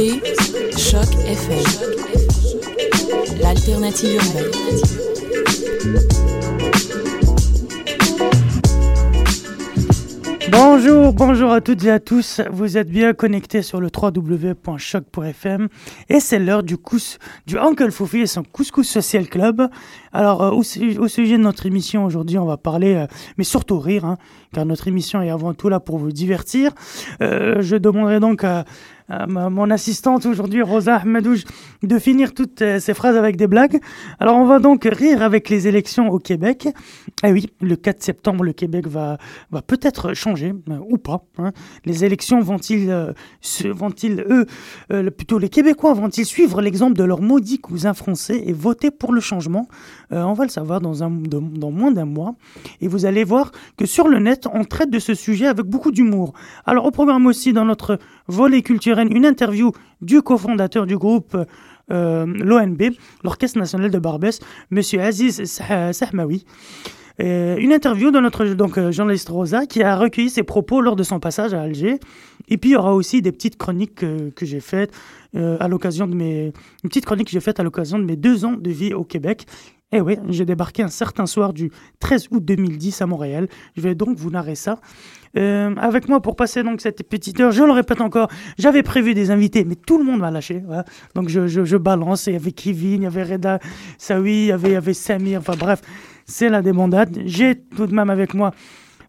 Choc FM, l'alternative urbaine. Bonjour, bonjour à toutes et à tous. Vous êtes bien connectés sur le www.choc.fm et c'est l'heure du, cous, du Uncle Foufi et son Couscous Social Club. Alors, euh, au sujet de notre émission aujourd'hui, on va parler, euh, mais surtout rire, hein, car notre émission est avant tout là pour vous divertir. Euh, je demanderai donc à, ma- mon assistante aujourd'hui, Rosa Ahmedouj, de finir toutes euh, ces phrases avec des blagues. Alors, on va donc rire avec les élections au Québec. Eh oui, le 4 septembre, le Québec va, va peut-être changer, euh, ou pas. hein. Les élections vont-ils, euh, vont-ils eux, euh, plutôt les Québécois, vont-ils suivre l'exemple de leurs maudits cousins français et voter pour le changement? Euh, On va le savoir dans, un, dans moins d'un mois. Et vous allez voir que sur le net, on traite de ce sujet avec beaucoup d'humour. Alors, au programme aussi, dans notre volet culturel, une interview du cofondateur du groupe euh, l'ONB, l'Orchestre National de Barbès, Monsieur Aziz Sah- Sahmaoui. Euh, une interview de notre donc, euh, journaliste Rosa qui a recueilli ses propos lors de son passage à Alger. Et puis il y aura aussi des petites chroniques euh, que j'ai faites à l'occasion de mes une petite chronique que j'ai faite à l'occasion de mes deux ans de vie au Québec. Et oui, j'ai débarqué un certain soir du 13 août 2010 à Montréal. Je vais donc vous narrer ça. Euh, avec moi pour passer donc cette petite heure, je le répète encore, j'avais prévu des invités, mais tout le monde m'a lâché. voilà. Donc je, je, je balance. Il y avait Kevin, il y avait Reda Saoui, il y avait, il y avait Samir. Enfin bref, c'est la débandade. J'ai tout de même avec moi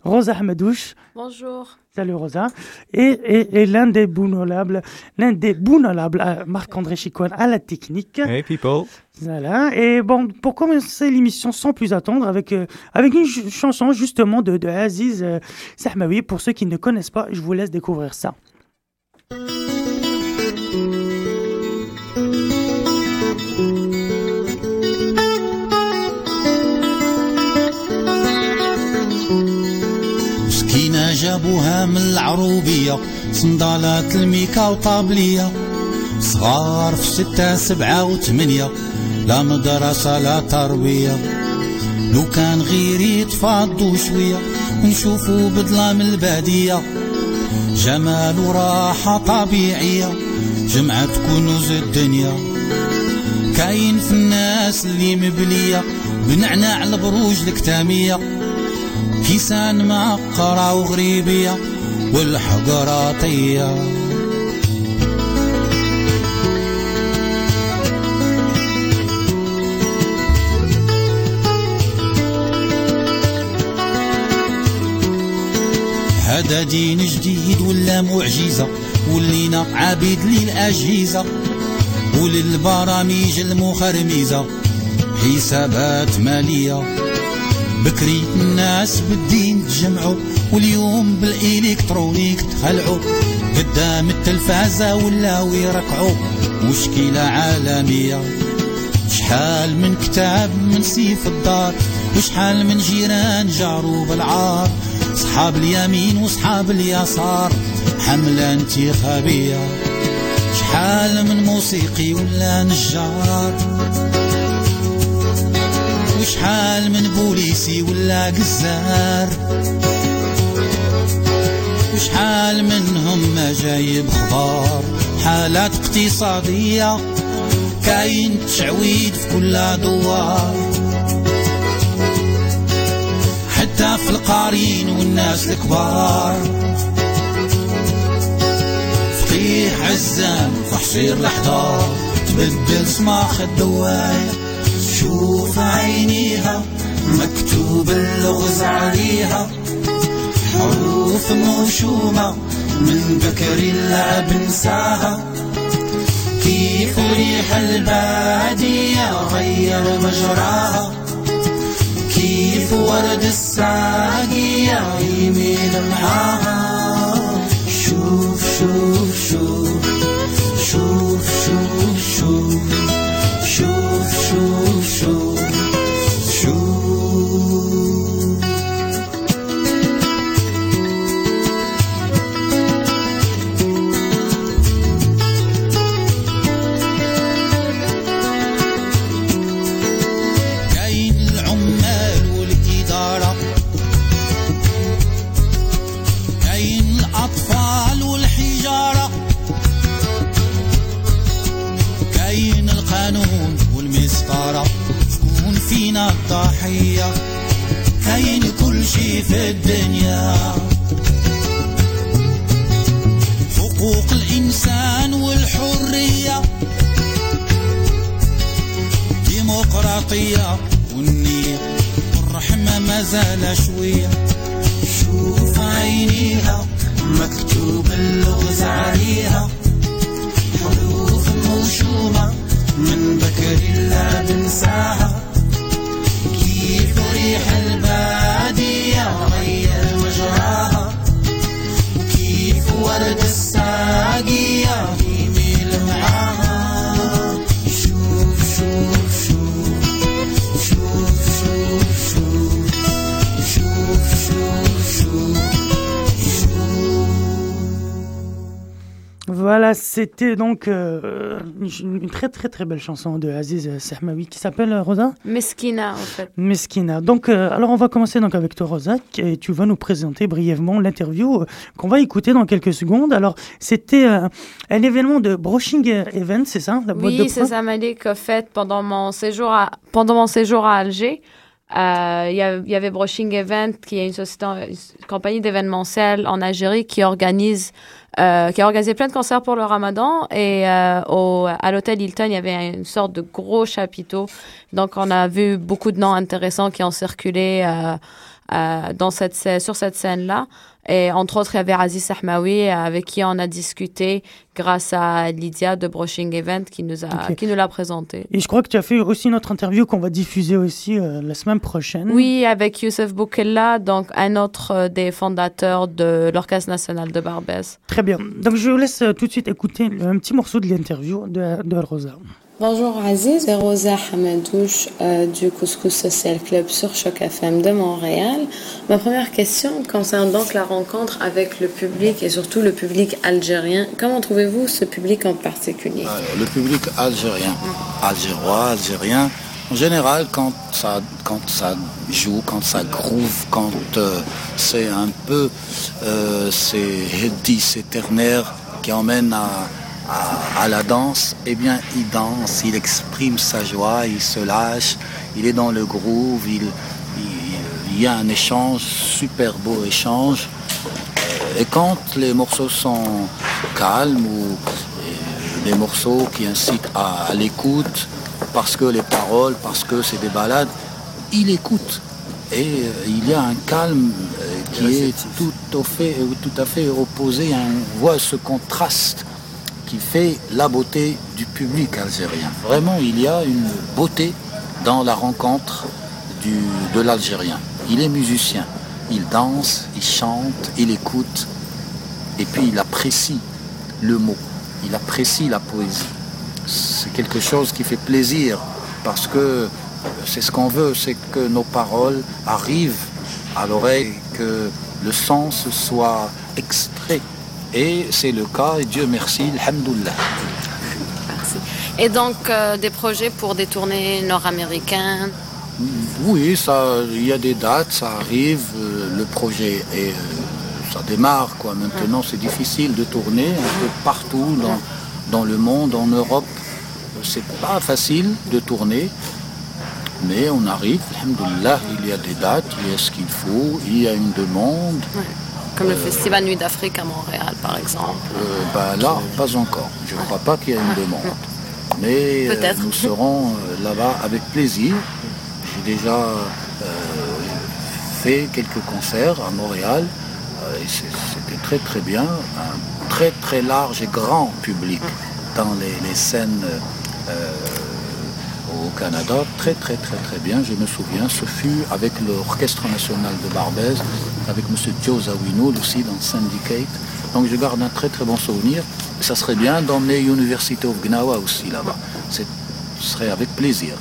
Rosa Ahmedouche. Bonjour. Salut Rosa. Et, et, et l'un des bounolables, l'un des bounolables, euh, Marc-André Chicoine à la technique. Hey people. Voilà. Et bon, pour commencer l'émission sans plus attendre, avec, euh, avec une ch- chanson justement de, de Aziz euh, Sahmaoui. Pour ceux qui ne connaissent pas, je vous laisse découvrir ça. جابوها من العروبية صندالات الميكا وطابلية. صغار في ستة سبعة وثمانية لا مدرسة لا تربية لو كان غير يتفضوا شوية ونشوفوا بظلام البادية. جمال وراحة طبيعية جمعة كنوز الدنيا. كاين في الناس اللي مبلية بنعناع البروج الكتامية. كيسان معقرة وغريبية والحقرة طية. هذا دين جديد ولا معجزة؟ ولينا عبيد للأجهزة. وللبرامج المخرمزة حسابات مالية. بكري الناس بالدين تجمعوا واليوم بالإلكترونيك تخلعوا. قدام التلفازة ولاو يركعوا مشكلة عالمية؟ شحال من كتاب من سيف الدار؟ وشحال من جيران جاروا بالعار؟ صحاب اليمين وصحاب اليسار حملة انتخابية. شحال من موسيقي ولا نجار؟ وشحال من بوليسي ولا قزار وشحال منهم ما جايب خضار حالات اقتصادية كاين تعويد في كل دوار. حتى في القارين والناس الكبار. فقيه عزام في حصير الحضار تبدل صماخ الدواير شوف عينيها مكتوب اللغز عليها. حروف موشومة من بكري اللعب نساها كيف ريح البادية غير مجراها. كيف ورد الساقية يميل معاها شوف شوف شوف شوف شوف شوف. C'était donc euh, une, très très très belle chanson de Aziz Sahmawi qui s'appelle Rosa Meskina, en fait. Meskina. Donc, euh, alors on va commencer donc avec toi, Rosa, et tu vas nous présenter brièvement l'interview euh, qu'on va écouter dans quelques secondes. Alors, c'était euh, un événement de Brushing Event, c'est ça la boîte de Oui, c'est ça, Malik. En fait, pendant mon séjour à, pendant mon séjour à Alger, euh, il y, a- il y avait Brushing Event, qui est une, société, une compagnie d'événementiel en Algérie qui organise, euh, qui a organisé plein de concerts pour le Ramadan. Et euh, au, à l'hôtel Hilton, il y avait une sorte de gros chapiteau. Donc, on a vu beaucoup de noms intéressants qui ont circulé euh, euh, dans cette, sur cette scène-là. Et entre autres, il y avait Aziz Ahmaoui euh, avec qui on a discuté grâce à Lydia de Brushing Event qui nous, a, qui nous l'a présenté. Et je crois que tu as fait aussi notre interview qu'on va diffuser aussi euh, la semaine prochaine. Oui, avec Youssef Boukella, donc un autre euh, des fondateurs de l'Orchestre national de Barbès. Très bien. Donc, je vous laisse euh, tout de suite écouter un petit morceau de l'interview de, de Rosa. Bonjour Aziz, c'est Rosa Hamadouche euh, du Couscous Social Club sur Choc FM de Montréal. Ma première question concerne donc la rencontre avec le public et surtout le public algérien. Comment trouvez-vous ce public en particulier? Alors, le public algérien, algérois, algérien, en général, quand ça, quand ça joue, quand ça groove, quand euh, c'est un peu euh, ces hedis, ces ternaires qui emmènent à, à, à la danse, eh bien, il danse, il exprime sa joie, il se lâche, il est dans le groove, il, il, il y a un échange, super beau échange. Et quand les morceaux sont calmes ou euh, des morceaux qui incitent à, à l'écoute, parce que les paroles, parce que c'est des balades, il écoute. Et euh, il y a un calme euh, qui est tout au fait, tout à fait opposé. On voit ce contraste qui fait la beauté du public algérien. Vraiment, il y a une beauté dans la rencontre du, de l'Algérien. Il est musicien, il danse, il chante, il écoute, et puis il apprécie le mot, il apprécie la poésie. C'est quelque chose qui fait plaisir, parce que c'est ce qu'on veut, c'est que nos paroles arrivent à l'oreille, que le sens soit extrait. Et c'est le cas, et Dieu merci, alhamdoulilah. Et donc euh, des projets pour des tournées nord-américaines? Oui, ça, il y a des dates, ça arrive, euh, le projet est, euh, ça démarre quoi. Maintenant, c'est difficile de tourner un peu partout dans, dans le monde, en Europe. c'est pas facile de tourner, mais on arrive, alhamdoulilah, il y a des dates, il y a ce qu'il faut, il y a une demande. Comme le Festival Nuit d'Afrique à Montréal, par exemple. Euh, bah là, pas encore. Je ne crois pas qu'il y ait une demande. Mais euh, nous serons euh, là-bas avec plaisir. J'ai déjà euh, fait quelques concerts à Montréal. et C'était très très bien. Un très très large et grand public dans les, les scènes au Canada. Très très très très bien. Je me souviens, ce fut avec l'Orchestre national de Barbès, avec M. Joe Zawinul aussi dans Syndicate. Donc je garde un très très bon souvenir. Ça serait bien d'emmener University of Gnawa aussi là-bas. Ce serait avec plaisir.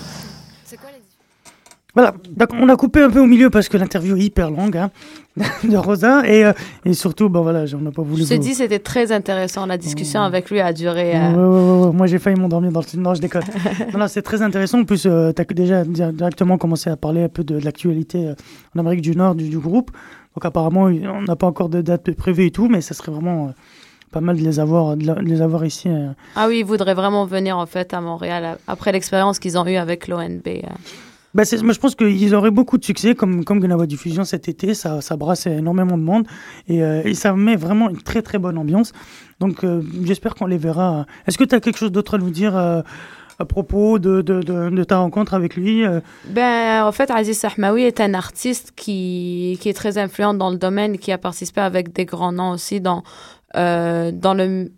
Voilà, donc on a coupé un peu au milieu parce que l'interview est hyper longue hein, de Rosa et, euh, et surtout, bon voilà, on n'a pas voulu. Je vous- dis, c'était très intéressant. La discussion avec lui a duré. Euh, ouais, ouais, ouais. Moi, j'ai failli m'endormir dans le. Non, je déconne. non, non, c'est très intéressant. En plus, tu as déjà di- directement commencé à parler un peu de, de l'actualité euh, en Amérique du Nord du, du groupe. Donc, apparemment, on n'a pas encore de date prévue et tout, mais ça serait vraiment euh, pas mal de les avoir, de la- de les avoir ici. euh. Ah oui, ils voudraient vraiment venir en fait à Montréal euh, après l'expérience qu'ils ont eue avec l'ONB. Bah, moi, je pense qu'ils auraient beaucoup de succès, comme, comme Gnawa Diffusion cet été. Ça, ça brasse énormément de monde et, euh, et ça met vraiment une très très bonne ambiance. Donc, euh, j'espère qu'on les verra. Est-ce que tu as quelque chose d'autre à nous dire euh, à propos de, de, de, de ta rencontre avec lui euh Ben, en fait, Aziz Sahmaoui est un artiste qui, qui est très influent dans le domaine, qui a participé avec des grands noms aussi dans, euh, dans, le,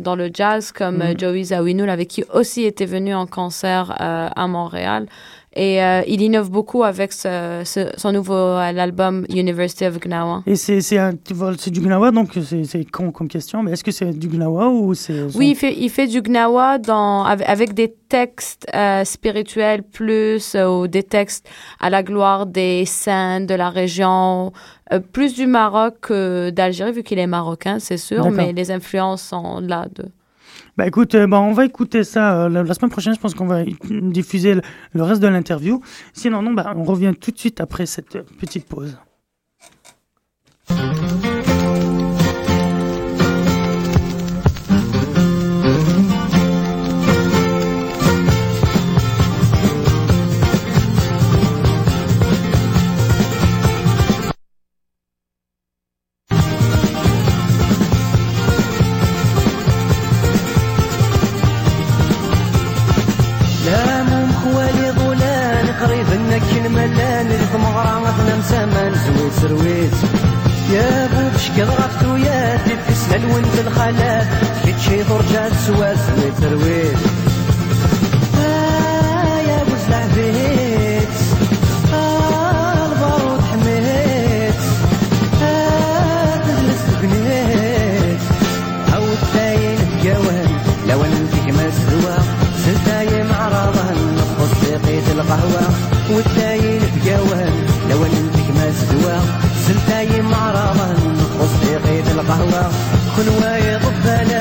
dans le jazz, comme Mhm. euh, Joey Zawinul, avec qui aussi était venu en concert euh, à Montréal. Et euh, il innove beaucoup avec ce, ce- son nouveau euh, album University of Gnawa. Et c'est du Gnawa, donc c'est con comme question, mais est-ce que c'est du Gnawa ou c'est... Oui, il fait, il fait du gnawa dans, avec, des textes euh, spirituels plus, euh, ou des textes à la gloire des saints de la région, euh, plus du Maroc que d'Algérie, vu qu'il est marocain, c'est sûr, mais les influences sont là. De... Bah écoute, euh, bah, on va écouter ça euh, la, semaine prochaine, je pense qu'on va diffuser le, reste de l'interview. Sinon, non, bah, on revient tout de suite après cette petite pause. قهوة خنواية ضفنا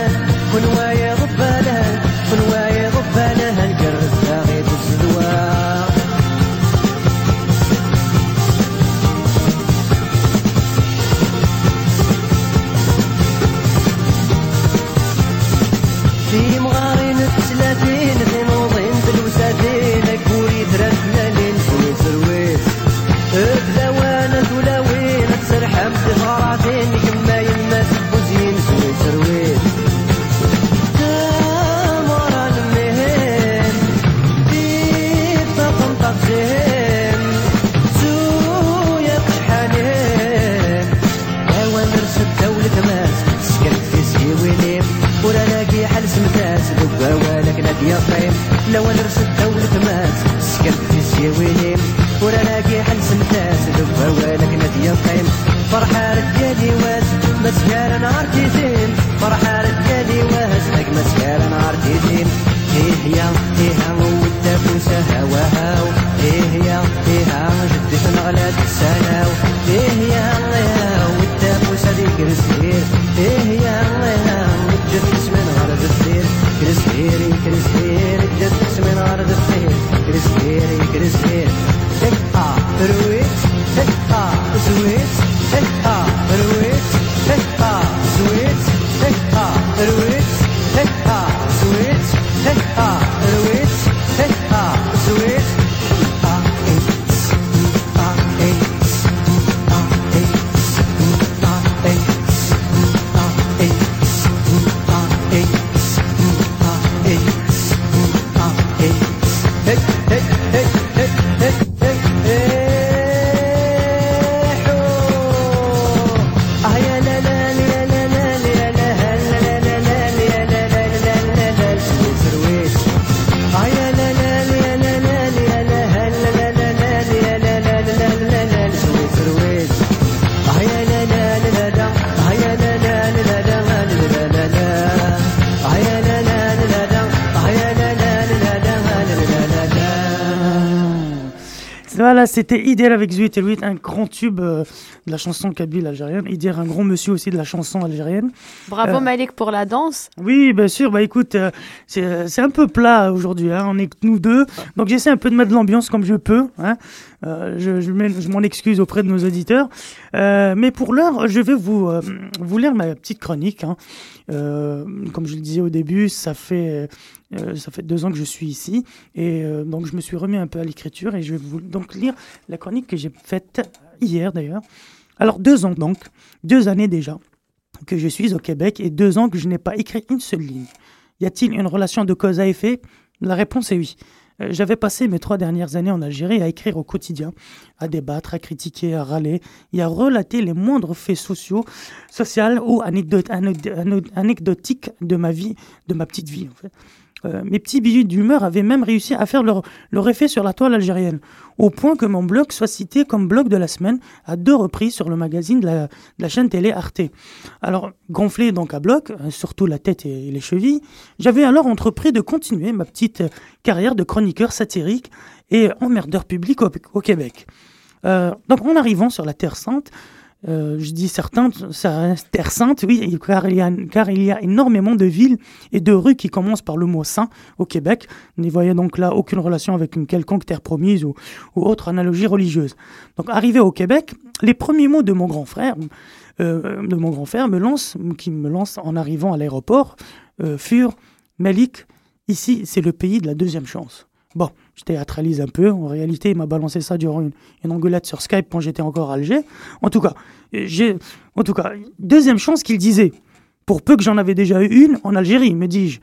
Voilà, c'était Idéal avec Zuit et Louis, un grand tube euh, de la chanson kabyle algérienne. Idir, un grand monsieur aussi de la chanson algérienne. Bravo Euh, Malik pour la danse. Oui, bien sûr. Bah écoute, euh, c'est un peu plat aujourd'hui. Hein. On est que nous deux, donc j'essaie un peu de mettre de l'ambiance comme je peux. Hein. Je je, m'en excuse auprès de nos auditeurs. Mais pour l'heure, je vais vous vous lire ma petite chronique. Hein. Euh, comme je le disais au début, ça fait euh, ça fait deux ans que je suis ici et euh, donc je me suis remis un peu à l'écriture et je vais vous donc lire la chronique que j'ai faite hier d'ailleurs. Alors deux ans donc, deux années déjà que je suis au Québec et deux ans que je n'ai pas écrit une seule ligne. Y a-t-il une relation de cause à effet? La réponse est oui. Euh, J'avais passé mes trois dernières années en Algérie à écrire au quotidien, à débattre, à critiquer, à râler et à relater les moindres faits sociaux, sociaux ou anecdotiques de ma vie, de ma petite vie. Euh, mes petits billets d'humeur avaient même réussi à faire leur, leur effet sur la toile algérienne, au point que mon blog soit cité comme blog de la semaine à deux reprises sur le magazine de la, chaîne télé Arte. Alors, gonflé donc à bloc, euh, surtout la tête et les chevilles, j'avais alors entrepris de continuer ma petite euh, carrière de chroniqueur satirique et emmerdeur public au, au Québec. Euh, donc, en arrivant sur la Terre Sainte, euh, je dis certains, ça, Terre Sainte, oui, car il, y a, énormément de villes et de rues qui commencent par le mot saint au Québec. N'y voyez donc là aucune relation avec une quelconque terre promise ou, ou autre analogie religieuse. Donc, arrivé au Québec, les premiers mots de mon grand frère, euh, de mon grand frère me lance, qui me lance en arrivant à l'aéroport, euh, furent Malik, ici c'est le pays de la deuxième chance. Bon, je théâtralise un peu. En réalité, il m'a balancé ça durant une, une engueulade sur Skype quand j'étais encore à Alger. En tout cas, j'ai, en tout cas, deuxième chance qu'il disait. Pour peu que j'en avais déjà eu une en Algérie, me dis-je.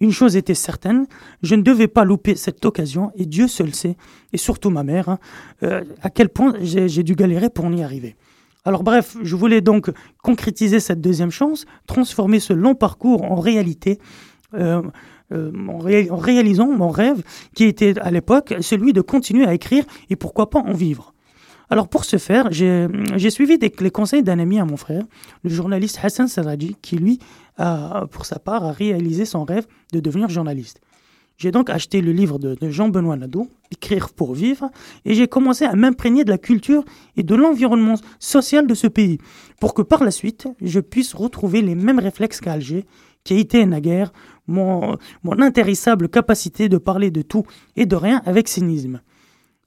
Une chose était certaine, je ne devais pas louper cette occasion, et Dieu seul sait, et surtout ma mère, hein, euh, à quel point j'ai dû galérer pour y arriver. Alors bref, je voulais donc concrétiser cette deuxième chance, transformer ce long parcours en réalité, euh, euh, en, ré- en réalisant mon rêve qui était à l'époque celui de continuer à écrire et pourquoi pas en vivre. Alors pour ce faire, j'ai suivi les conseils d'un ami à mon frère, le journaliste Hassan Saraji, qui lui, a, pour sa part, a réalisé son rêve de devenir journaliste. J'ai donc acheté le livre de, de Jean-Benoît Nadeau, Écrire pour vivre, et j'ai commencé à m'imprégner de la culture et de l'environnement social de ce pays, pour que par la suite, je puisse retrouver les mêmes réflexes qu'à Alger, qui a été naguère mon, mon intéressable capacité de parler de tout et de rien avec cynisme.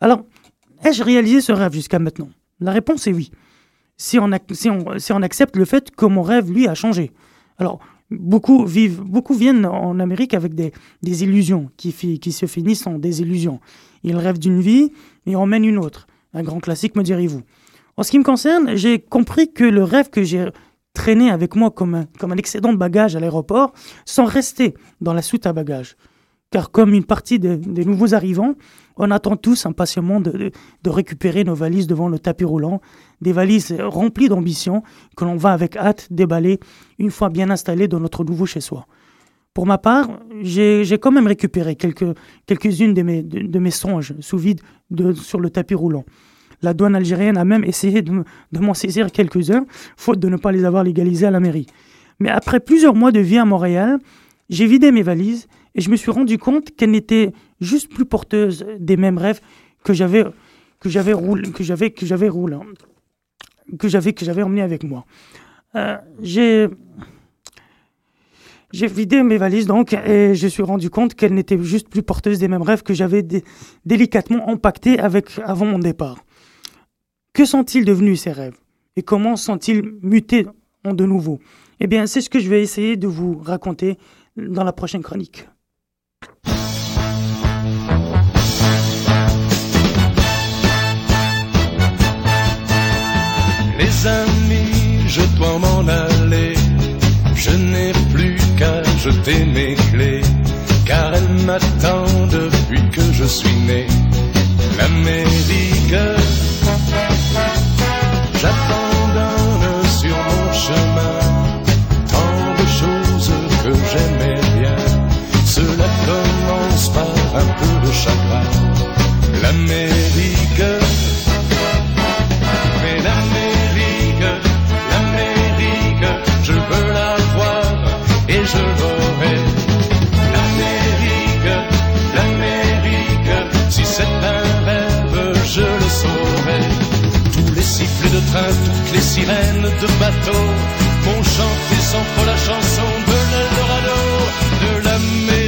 Alors, ai-je réalisé ce rêve jusqu'à maintenant? La réponse est oui. Si on, si, on, si on accepte le fait que mon rêve, lui, a changé. Alors, beaucoup vivent, beaucoup viennent en Amérique avec des, des illusions qui, qui se finissent en désillusions. Ils rêvent d'une vie et en mènent une autre. Un grand classique, me direz-vous. En ce qui me concerne, j'ai compris que le rêve que j'ai traîné avec moi comme un, comme un excédent de bagages à l'aéroport sans rester dans la soute à bagages. Car comme une partie des, nouveaux arrivants, on attend tous impatiemment de, de- récupérer nos valises devant le tapis roulant, des valises remplies d'ambition que l'on va avec hâte déballer une fois bien installés dans notre nouveau chez-soi. Pour ma part, j'ai quand même récupéré quelques, quelques-unes de mes, de, de mes songes sous vide de, sur le tapis roulant. La douane algérienne a même essayé de, me- de m'en saisir quelques-uns, faute de ne pas les avoir légalisés à la mairie. Mais après plusieurs mois de vie à Montréal, j'ai vidé mes valises et je me suis rendu compte qu'elles n'étaient juste plus porteuses des mêmes rêves que j'avais que j'avais que j'avais que j'avais que j'avais que j'avais emmené avec moi. Euh, j'ai j'ai vidé mes valises donc et je suis rendu compte qu'elles n'étaient juste plus porteuses des mêmes rêves que j'avais dé- délicatement empaquetés avec avant mon départ. Que sont-ils devenus ces rêves? Et comment sont-ils mutés en de nouveau? Eh bien, c'est ce que je vais essayer de vous raconter dans la prochaine chronique. Les amis, je dois m'en aller. Je n'ai plus qu'à jeter mes clés, car elles m'attendent depuis que je suis né. L'Amérique, j'abandonne sur mon chemin tant de choses que j'aimais bien. Cela commence par un peu de chagrin. L'Amérique, de train, toutes les sirènes de bateau m'ont chanté sans fois la chanson de l'Eldorado, de la mer.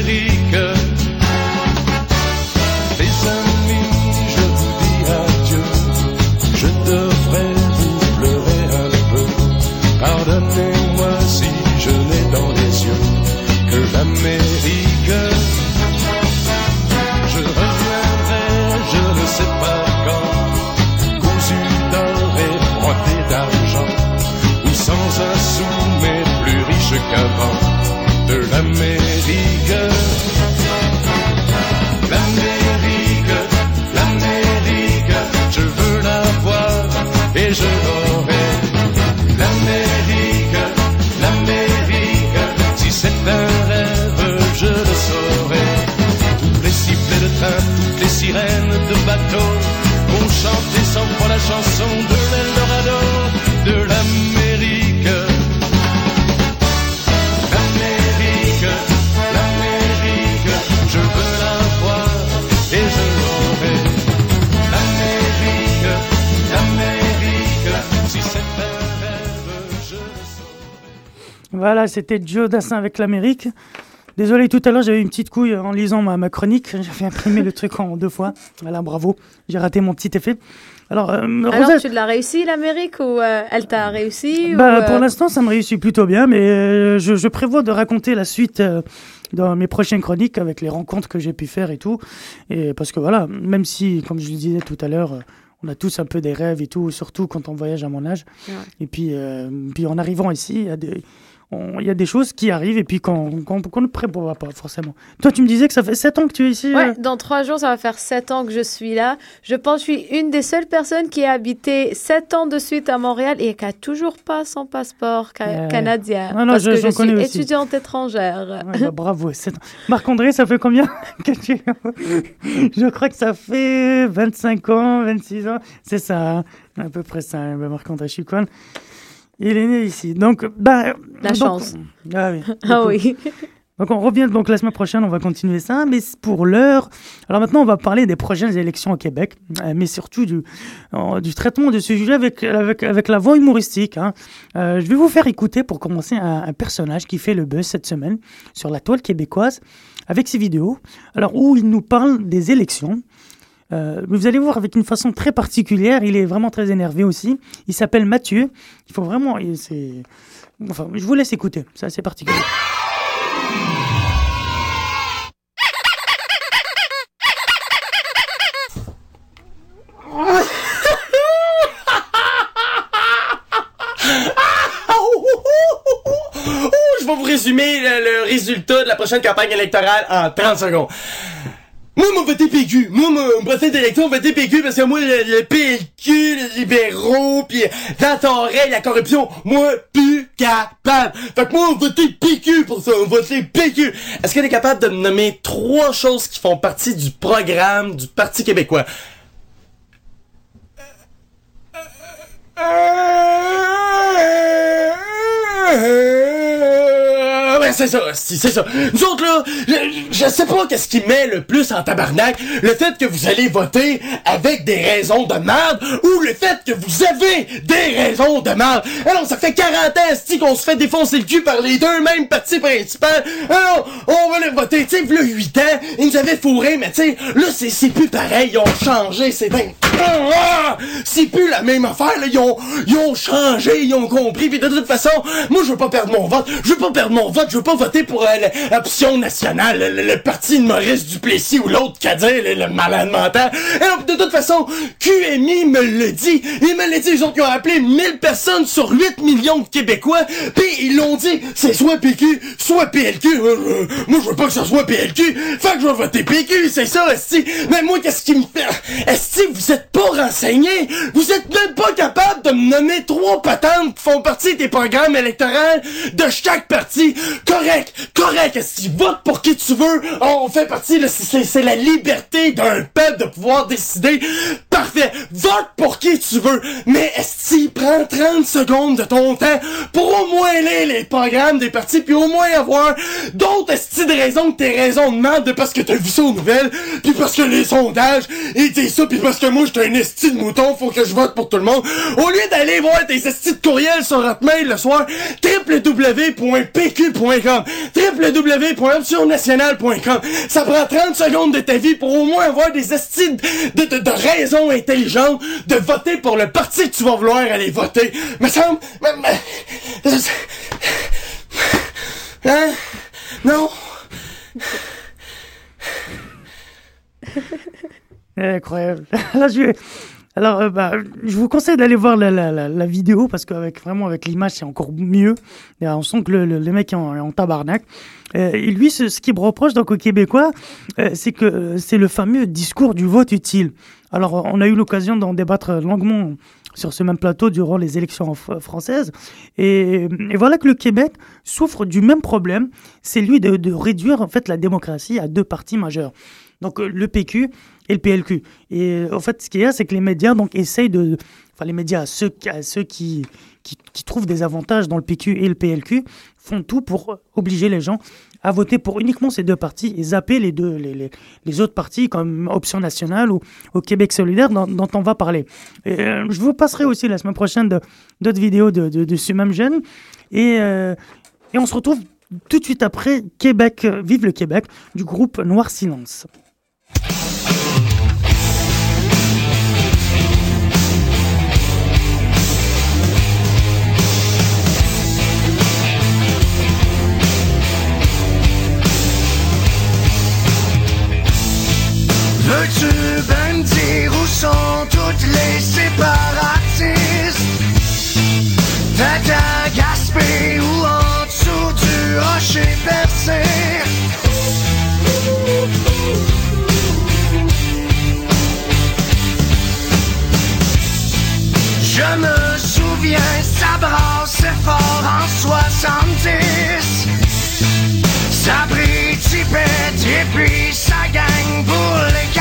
C'était Joe Dassin avec l'Amérique. Désolé, tout à l'heure, j'avais une petite couille en lisant ma, ma chronique. J'avais imprimé le truc en deux fois. Voilà, bravo. J'ai raté mon petit effet. Alors, euh, Alors, Rosette- tu l'as réussi, l'Amérique, ou euh, elle t'a réussi ou, Bah, euh, Pour l'instant, ça me réussit plutôt bien, mais je, je prévois de raconter la suite dans mes prochaines chroniques avec les rencontres que j'ai pu faire et tout. Et parce que voilà, même si, comme je le disais tout à l'heure, on a tous un peu des rêves et tout, surtout quand on voyage à mon âge. Ouais. Et puis, puis en arrivant ici, il y a des. Il y a des choses qui arrivent et puis qu'on qu'on ne prévoit pas forcément. Toi, tu me disais que ça fait 7 ans que tu es ici Ouais, euh dans trois jours, ça va faire sept ans que je suis là. Je pense que je suis une des seules personnes qui a habité sept ans de suite à Montréal et qui a toujours pas son passeport ca- Ouais. canadien. Ah non, parce je- que je suis aussi. étudiante étrangère. Ouais, bah, bravo. sept ans. Marc-André, ça fait combien que tu- Je crois que ça fait 25 ans, 26 ans. C'est ça, hein, à peu près ça, hein, bah, Marc-André Chicone. Il est né ici. Donc, bah, La donc- chance. Ah oui. Ah Donc, oui. Donc on revient donc la semaine prochaine, on va continuer ça, mais pour l'heure. Alors maintenant, on va parler des prochaines élections au Québec, euh, mais surtout du, euh, du traitement de ce sujet avec, avec, avec la voix humoristique. hein. Euh, je vais vous faire écouter pour commencer un, un personnage qui fait le buzz cette semaine sur la toile québécoise avec ses vidéos. Alors où il nous parle des élections. Euh, vous allez voir avec une façon très particulière, il est vraiment très énervé aussi. Il s'appelle Mathieu. Il faut vraiment, enfin, je vous laisse écouter. C'est assez particulier. Oh, je vais vous résumer le résultat de la prochaine campagne électorale en 30 secondes. Moi, mon voté PQ. Moi, mon prochain élection, voté PQ parce que moi, le, PLQ, les libéraux, pis dans ton oreille, la corruption, moi, plus capable. Fait que moi, on voté PQ pour ça, on voté PQ. Est-ce qu'elle est capable de me nommer trois choses qui font partie du programme du Parti québécois? Euh, c'est ça, c'est ça. Nous autres, là, je, je sais pas qu'est-ce qui met le plus en tabarnak, le fait que vous allez voter avec des raisons de merde, ou le fait que vous avez des raisons de merde. Alors, ça fait 40 ans, esti, qu'on se fait défoncer le cul par les deux mêmes partis principaux. Alors, on va les voter, tu sais, là, 8 ans, ils nous avaient fourré, mais tu sais, là, c'est plus pareil, ils ont changé, c'est dingue. Ah! C'est plus la même affaire, là. Ils ont, ils ont changé, ils ont compris. Puis de toute façon, moi, je veux pas perdre mon vote. Je veux pas perdre mon vote. Je pas voter pour euh, l'option nationale, le, parti de Maurice Duplessis ou l'autre qu'a dit, le, le malade mental. Et de toute façon, QMI me le dit. Ils me l'a dit, ils autres, ils ont appelé 1000 personnes sur 8 millions de Québécois. Puis ils l'ont dit, c'est soit PQ, soit PLQ. Euh, euh, moi, je veux pas que ça soit PLQ. Fait que je vais voter PQ, c'est ça, esti. Mais moi, qu'est-ce qui me fait... Esti, vous êtes pas renseigné. Vous êtes même pas capable de me nommer trois patentes qui font partie des programmes électoraux de chaque parti. Correct, correct, esti. Vote pour qui tu veux. On fait partie, c'est- la liberté d'un peuple de pouvoir décider. Parfait. Vote pour qui tu veux. Mais esti, prends 30 secondes de ton temps pour au moins lire les programmes des partis puis au moins avoir d'autres esti de raisons que tes raisons de merde de parce que t'as vu ça aux nouvelles puis parce que les sondages étaient ça puis parce que moi j'étais un esti de mouton, faut que je vote pour tout le monde. Au lieu d'aller voir tes esti de courriels sur Hotmail le soir, www.pq.com, www.optionnationale.com. Ça prend 30 secondes de ta vie pour au moins avoir des esti de, de, de- raisons intelligentes de voter pour le parti que tu vas vouloir aller voter. Me semble... Hein? Non? Incroyable. Là, je... Alors, euh, bah, je vous conseille d'aller voir la, la, la, la vidéo parce qu'avec vraiment avec l'image, c'est encore mieux. Et, euh, on sent que le, le, le mec est en, en tabarnak. Euh, et lui, ce, ce qu'il me reproche donc aux Québécois, euh, c'est que euh, c'est le fameux discours du vote utile. Alors, on a eu l'occasion d'en débattre longuement sur ce même plateau durant les élections françaises. Et, et voilà que le Québec souffre du même problème, c'est lui de, de réduire en fait la démocratie à deux partis majeurs. Donc euh, le PQ et le PLQ. Et euh, en fait, ce qu'il y a, c'est que les médias donc essayent de, enfin les médias, ceux, qui, qui, trouvent des avantages dans le PQ et le PLQ, font tout pour obliger les gens à voter pour uniquement ces deux partis et zapper les deux, les, les, les autres partis comme Option Nationale ou au Québec Solidaire dont, on va parler. Euh, je vous passerai aussi la semaine prochaine d'autres vidéos de, de, ce même jeune. Et, et on se retrouve tout de suite après Québec, Vive le Québec, du groupe Noir Silence. Veux-tu ben me dire où sont toutes les séparatistes? T'as à Gaspé ou en dessous du rocher percé? Je me souviens, ça brassait fort en 70. Ça brille, et puis ça gagne pour les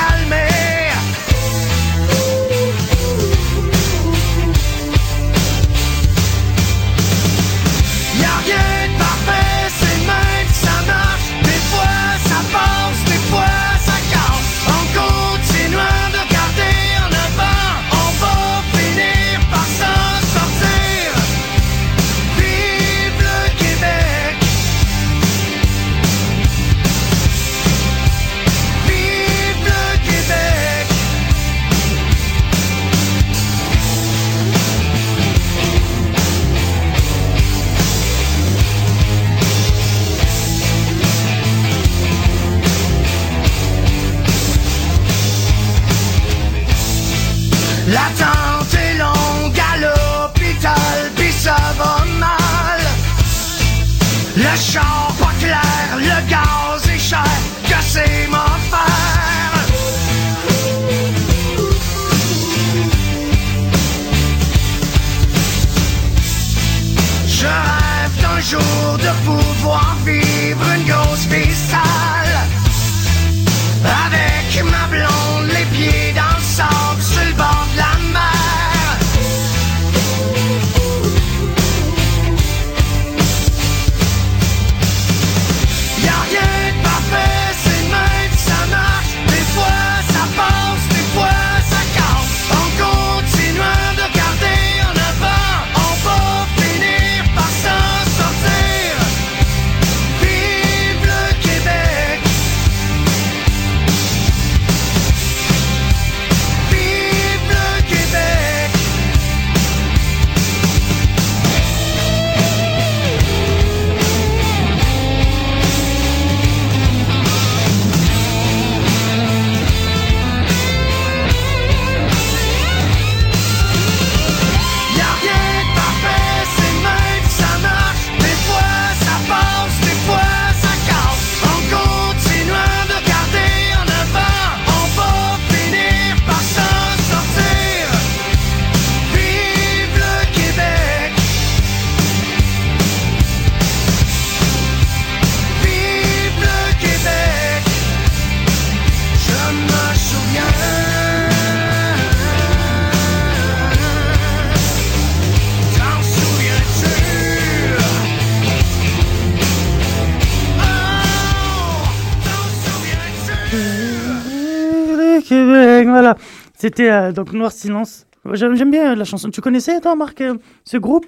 C'était euh, donc Noir Silence. J'aime bien la chanson. Tu connaissais, toi, Marc, euh, ce groupe?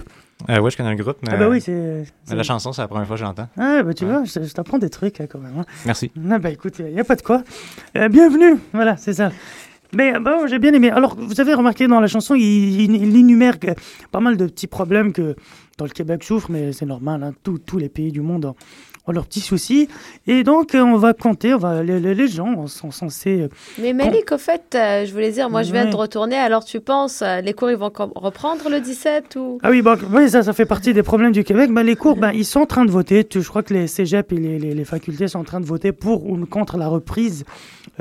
Euh, ouais, je connais un groupe, mais. Ah bah oui, c'est- La chanson, c'est la première fois que j'entends. Ah, bah tu vois, je, je t'apprends des trucs hein, quand même. hein. Merci. Ah, bah écoute, il n'y a, pas de quoi. Euh, bienvenue, voilà, c'est ça. Mais bon, j'ai bien aimé. Alors, vous avez remarqué dans la chanson, il, il- il énumère que- pas mal de petits problèmes que dans le Québec souffre, mais c'est normal, hein, tous- tous les pays du monde leurs petits soucis. Et donc, euh, on va compter, on va, les, gens sont censés... euh, Mais Mélic, au fait, euh, je voulais dire, moi, je viens Ouais. de retourner. Alors, tu penses, les cours, ils vont reprendre le 17 ou? Ah oui, oui, ça, ça fait partie des problèmes du Québec. Ben, les cours, ben, ils sont en train de voter. Tu- Je crois que les cégeps et les, les- les facultés sont en train de voter pour ou contre la reprise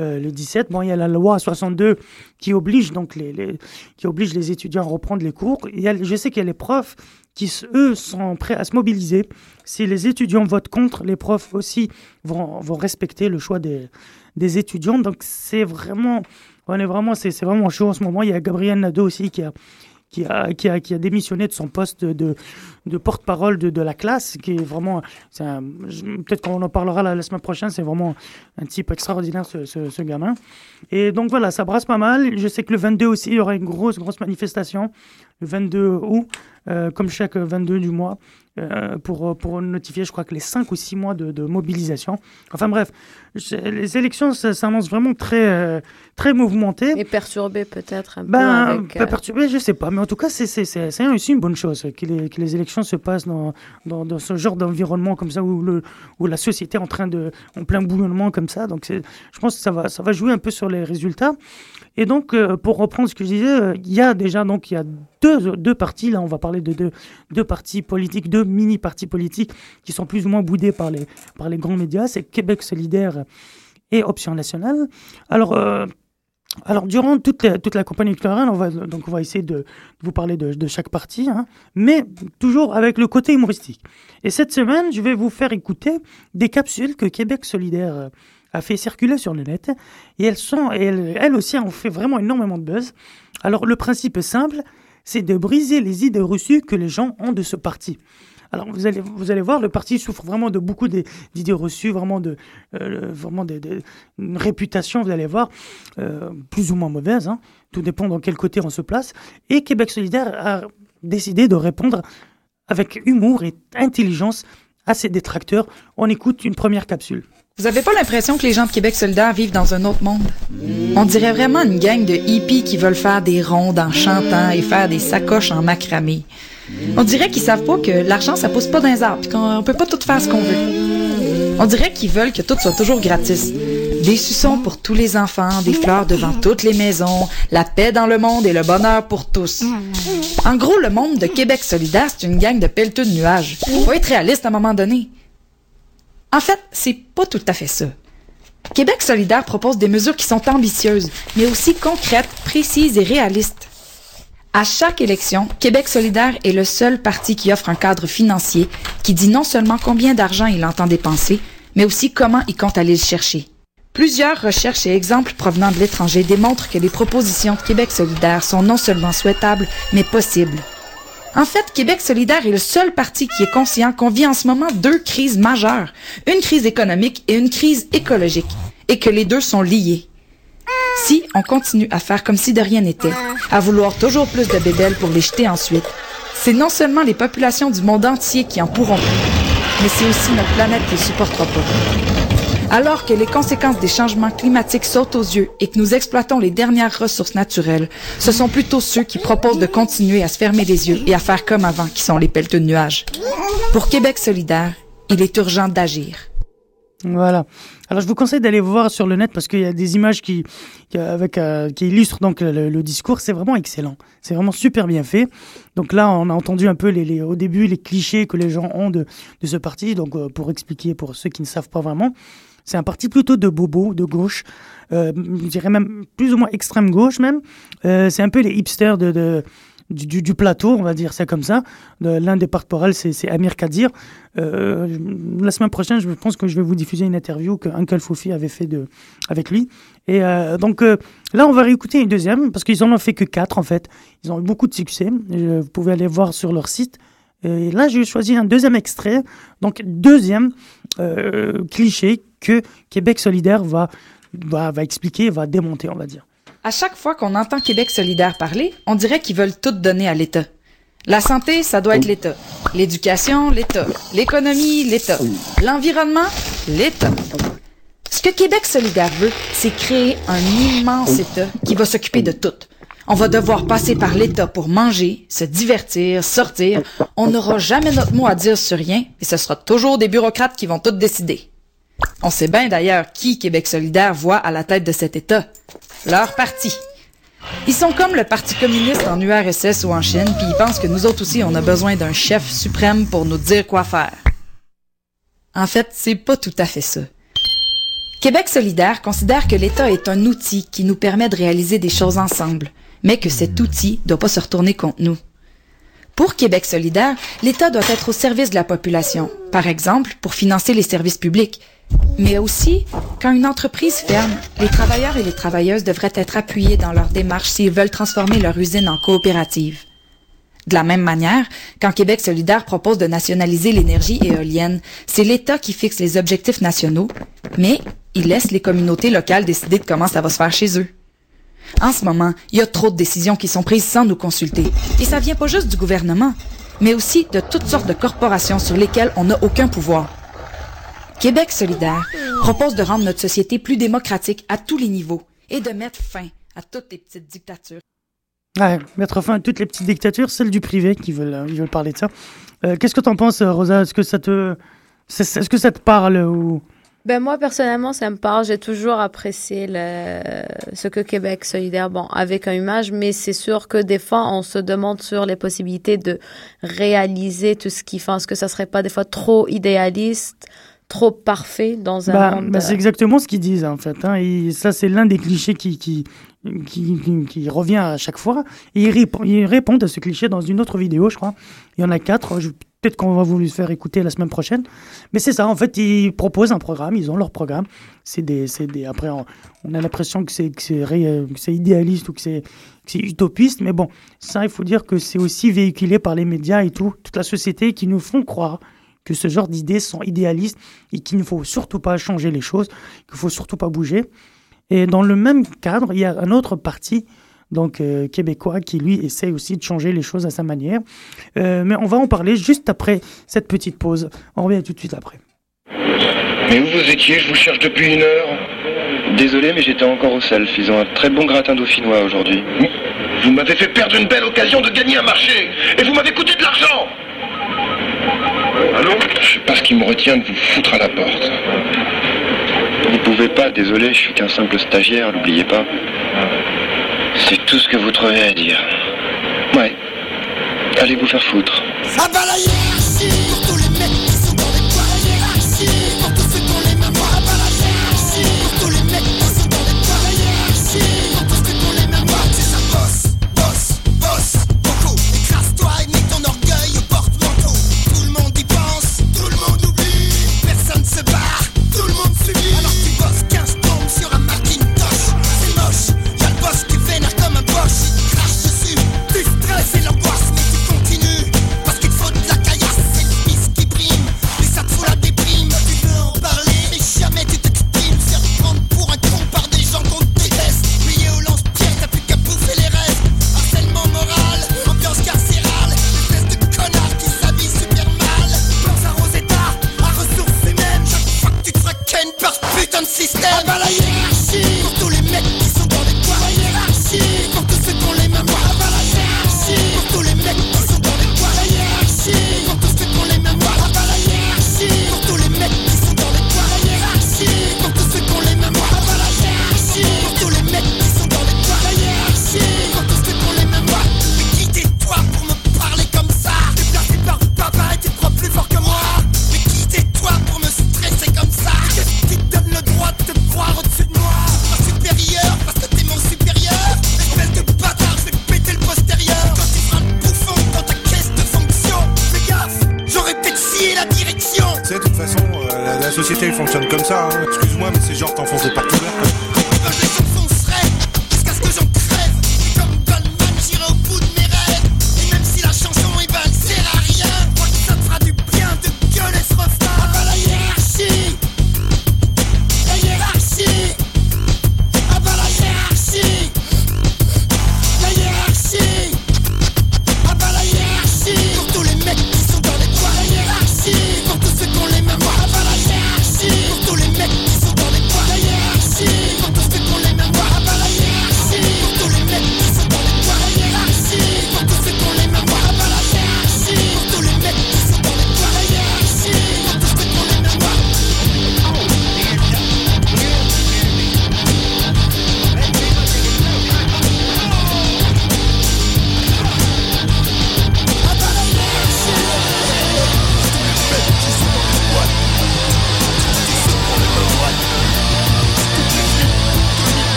euh, le 17. Bon, il y a la loi 62 qui oblige donc les, les- qui oblige les étudiants à reprendre les cours. Il y a, je sais qu'il y a les profs qui, eux, sont prêts à se mobiliser. Si les étudiants votent contre, les profs aussi vont, vont respecter le choix des, des étudiants. Donc, c'est vraiment, on est vraiment, c'est c'est vraiment chaud en ce moment. Il y a Gabriel Nadeau aussi qui a, qui a, qui a, qui a démissionné de son poste de, de, porte-parole de, de la classe, qui est vraiment, peut-être qu'on en parlera la, semaine prochaine, c'est vraiment un type extraordinaire ce, ce, gamin. Et donc voilà, ça brasse pas mal. Je sais que le 22 aussi, il y aura une grosse, grosse manifestation, le 22 août, euh, comme chaque 22 du mois, euh, pour, pour notifier, je crois que les 5 ou 6 mois de, mobilisation. Enfin bref, les élections ça s'annoncent vraiment très, euh, très mouvementées. Et perturbé peut-être un peu Ben, avec... pas euh, perturbé, je sais pas, mais en tout cas, c'est c'est- c'est- c'est aussi une bonne chose que les, que les élections se passent dans, dans, dans ce genre d'environnement comme ça, où, le, où la société est en train de, en plein bouillonnement comme ça. Donc, c'est- je pense que ça va, ça va jouer un peu sur les résultats. Et donc, euh, pour reprendre ce que je disais, euh, il y a déjà donc il y a deux, deux partis, là, on va parler de deux, deux partis politiques, deux mini-partis politiques qui sont plus ou moins boudés par les, par les grands médias. C'est Québec solidaire et Option nationale. Alors, euh, alors, durant toute la, toute la campagne électorale, on va, donc on va essayer de, vous parler de, chaque parti, hein, mais toujours avec le côté humoristique. Et cette semaine, je vais vous faire écouter des capsules que Québec solidaire euh, a fait circuler sur le net. Et elles, sont, elles, aussi ont fait vraiment énormément de buzz. Alors, le principe simple, c'est de briser les idées reçues que les gens ont de ce parti. Alors vous allez, vous allez voir, le parti souffre vraiment de beaucoup d'idées reçues, vraiment de, euh, vraiment réputation, vous allez voir, euh, plus ou moins mauvaise. hein. Tout dépend dans quel côté on se place. Et Québec solidaire a décidé de répondre avec humour et intelligence à ses détracteurs. On écoute une première capsule. Vous avez pas l'impression que les gens de Québec solidaire vivent dans un autre monde? On dirait vraiment une gang de hippies qui veulent faire des rondes en chantant et faire des sacoches en macramé. On dirait qu'ils savent pas que l'argent, ça pousse pas dans les arbres, pis qu'on peut pas tout faire ce qu'on veut. On dirait qu'ils veulent que tout soit toujours gratis. Des suçons pour tous les enfants, des fleurs devant toutes les maisons, la paix dans le monde et le bonheur pour tous. En gros, le monde de Québec solidaire, c'est une gang de pelleteux de nuages. Faut être réaliste à un moment donné. En fait, c'est pas tout à fait ça. Québec solidaire propose des mesures qui sont ambitieuses, mais aussi concrètes, précises et réalistes. À chaque élection, Québec solidaire est le seul parti qui offre un cadre financier qui dit non seulement combien d'argent il entend dépenser, mais aussi comment il compte aller le chercher. Plusieurs recherches et exemples provenant de l'étranger démontrent que les propositions de Québec solidaire sont non seulement souhaitables, mais possibles. En fait, Québec solidaire est le seul parti qui est conscient qu'on vit en ce moment deux crises majeures, une crise économique et une crise écologique, et que les deux sont liés. Si on continue à faire comme si de rien n'était, à vouloir toujours plus de bébelles pour les jeter ensuite, c'est non seulement les populations du monde entier qui en pourront mais c'est aussi notre planète qui ne supportera pas. Alors que les conséquences des changements climatiques sautent aux yeux et que nous exploitons les dernières ressources naturelles, ce sont plutôt ceux qui proposent de continuer à se fermer les yeux et à faire comme avant qui sont les pelleteux de nuages. Pour Québec solidaire, il est urgent d'agir. Voilà. Alors je vous conseille d'aller voir sur le net parce qu'il y a des images qui, qui, avec, euh, qui illustrent donc le, le discours. C'est vraiment excellent. C'est vraiment super bien fait. Donc là, on a entendu un peu les, les- au début les clichés que les gens ont de, de ce parti. Donc euh, pour expliquer pour ceux qui ne savent pas vraiment, c'est un parti plutôt de bobo, de gauche. Euh, je dirais même plus ou moins extrême gauche même. Euh, c'est un peu les hipsters de, de- du, plateau, on va dire ça comme ça. L'un des porte-parole, c'est Amir Kadir. Euh, la semaine prochaine, je pense que je vais vous diffuser une interview que Uncle Foufi avait fait de, avec lui. Et euh, donc euh, là, on va réécouter une deuxième parce qu'ils en ont fait que quatre en fait. Ils ont eu beaucoup de succès. Vous pouvez aller voir sur leur site. Et là, j'ai choisi un deuxième extrait. Donc, deuxième cliché que Québec solidaire va, va expliquer, va démonter, on va dire. À chaque fois qu'on entend Québec solidaire parler, on dirait qu'ils veulent tout donner à l'État. La santé, ça doit être l'État. L'éducation, l'État. L'économie, l'État. L'environnement, l'État. Ce que Québec solidaire veut, c'est créer un immense État qui va s'occuper de tout. On va devoir passer par l'État pour manger, se divertir, sortir. On n'aura jamais notre mot à dire sur rien et ce sera toujours des bureaucrates qui vont tout décider. On sait bien d'ailleurs qui Québec solidaire voit à la tête de cet État. Leur parti. Ils sont comme le Parti communiste en URSS ou en Chine, puis ils pensent que nous autres aussi, on a besoin d'un chef suprême pour nous dire quoi faire. En fait, c'est pas tout à fait ça. Québec solidaire considère que l'État est un outil qui nous permet de réaliser des choses ensemble, mais que cet outil doit pas se retourner contre nous. Pour Québec solidaire, l'État doit être au service de la population, par exemple pour financer les services publics. Mais aussi, quand une entreprise ferme, les travailleurs et les travailleuses devraient être appuyés dans leur démarche s'ils veulent transformer leur usine en coopérative. De la même manière, quand Québec solidaire propose de nationaliser l'énergie éolienne, c'est l'État qui fixe les objectifs nationaux, mais il laisse les communautés locales décider de comment ça va se faire chez eux. En ce moment, il y a trop de décisions qui sont prises sans nous consulter. Et ça vient pas juste du gouvernement, mais aussi de toutes sortes de corporations sur lesquelles on n'a aucun pouvoir. Québec solidaire propose de rendre notre société plus démocratique à tous les niveaux et de mettre fin à toutes les petites dictatures. Ouais, mettre fin à toutes les petites dictatures, celles du privé qui veulent, euh, parler de ça. Euh, Qu'est-ce que t'en penses, euh, Rosa? Est-ce que ça te, est-ce que ça te parle ou Ben moi personnellement ça me parle. J'ai toujours apprécié le, ce que Québec solidaire, bon avec un image, mais c'est sûr que des fois on se demande sur les possibilités de réaliser tout ce qu'ils font. Est-ce que ça serait pas des fois trop idéaliste, trop parfait dans un Bah, monde bah, c'est exactement ce qu'ils disent en fait. hein, et ça, c'est l'un des clichés qui, qui, qui, revient à chaque fois. Et ils, rép- ils répondent à ce cliché dans une autre vidéo, je crois. Il y en a quatre. Peut-être qu'on va vous les faire écouter la semaine prochaine. Mais c'est ça, en fait, ils proposent un programme, ils ont leur programme. C'est des, des, après, on, a l'impression que c'est, idéaliste ou que c'est utopiste. Mais bon, ça, il faut dire que c'est aussi véhiculé par les médias et tout, toute la société qui nous font croire que ce genre d'idées sont idéalistes et qu'il ne faut surtout pas changer les choses, qu'il ne faut surtout pas bouger. Et dans le même cadre, il y a un autre parti, donc euh, québécois, qui lui essaie aussi de changer les choses à sa manière. Euh, mais on va en parler juste après cette petite pause. On revient tout de suite après. Mais où vous étiez? Je vous cherche depuis une heure. Désolé, mais j'étais encore au self. Ils ont un très bon gratin dauphinois aujourd'hui. Vous m'avez fait perdre une belle occasion de gagner un marché. Et vous m'avez coûté de l'argent. Allô? Je sais pas ce qui me retient de vous foutre à la porte. Vous pouvez pas, désolé, je suis qu'un simple stagiaire, n'oubliez pas. C'est tout ce que vous trouvez à dire. Ouais. Allez vous faire foutre. Ah bah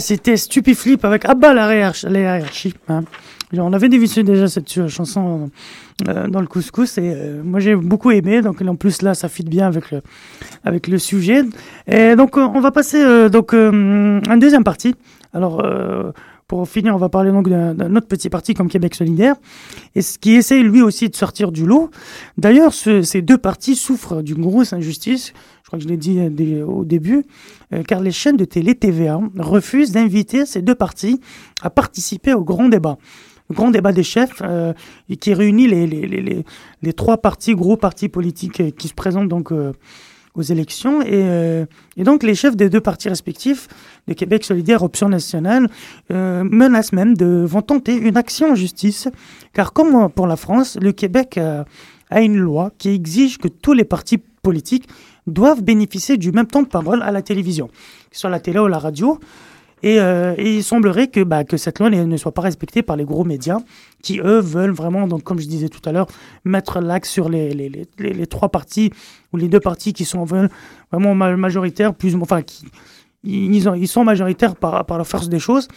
C'était Stupiflip avec Abba la hiérarchie. Hein. On avait dévisé déjà cette chanson euh, dans le couscous et euh, moi j'ai beaucoup aimé. Donc en plus là, ça fit bien avec le, sujet. Et donc euh, on va passer euh, donc une deuxième partie. Alors pour finir, on va parler donc d'un autre petit parti comme Québec solidaire et ce qui essaye lui aussi de sortir du lot. D'ailleurs, ce- ces deux partis souffrent d'une grosse injustice. Je crois que je l'ai dit euh, au début, euh, car les chaînes de télé TVA refusent d'inviter ces deux partis à participer au grand débat. Le grand débat des chefs, euh, qui réunit les, trois partis, gros partis politiques qui se présentent donc aux élections. Et, donc les chefs des deux partis respectifs, de Québec solidaire, Option nationale, menacent même de vont tenter une action en justice, car comme pour la France, le Québec a une loi qui exige que tous les partis politiques doivent bénéficier du même temps de parole à la télévision, que ce soit la télé ou la radio. Et, euh, il semblerait que, bah, que cette loi ne, soit pas respectée par les gros médias qui, eux, veulent vraiment, donc, comme je disais tout à l'heure, mettre l'axe sur les, les, les, les- trois partis ou les deux partis qui sont vraiment ma- majoritaires, plus enfin, qui, ils, ils sont majoritaires par, par la force des choses.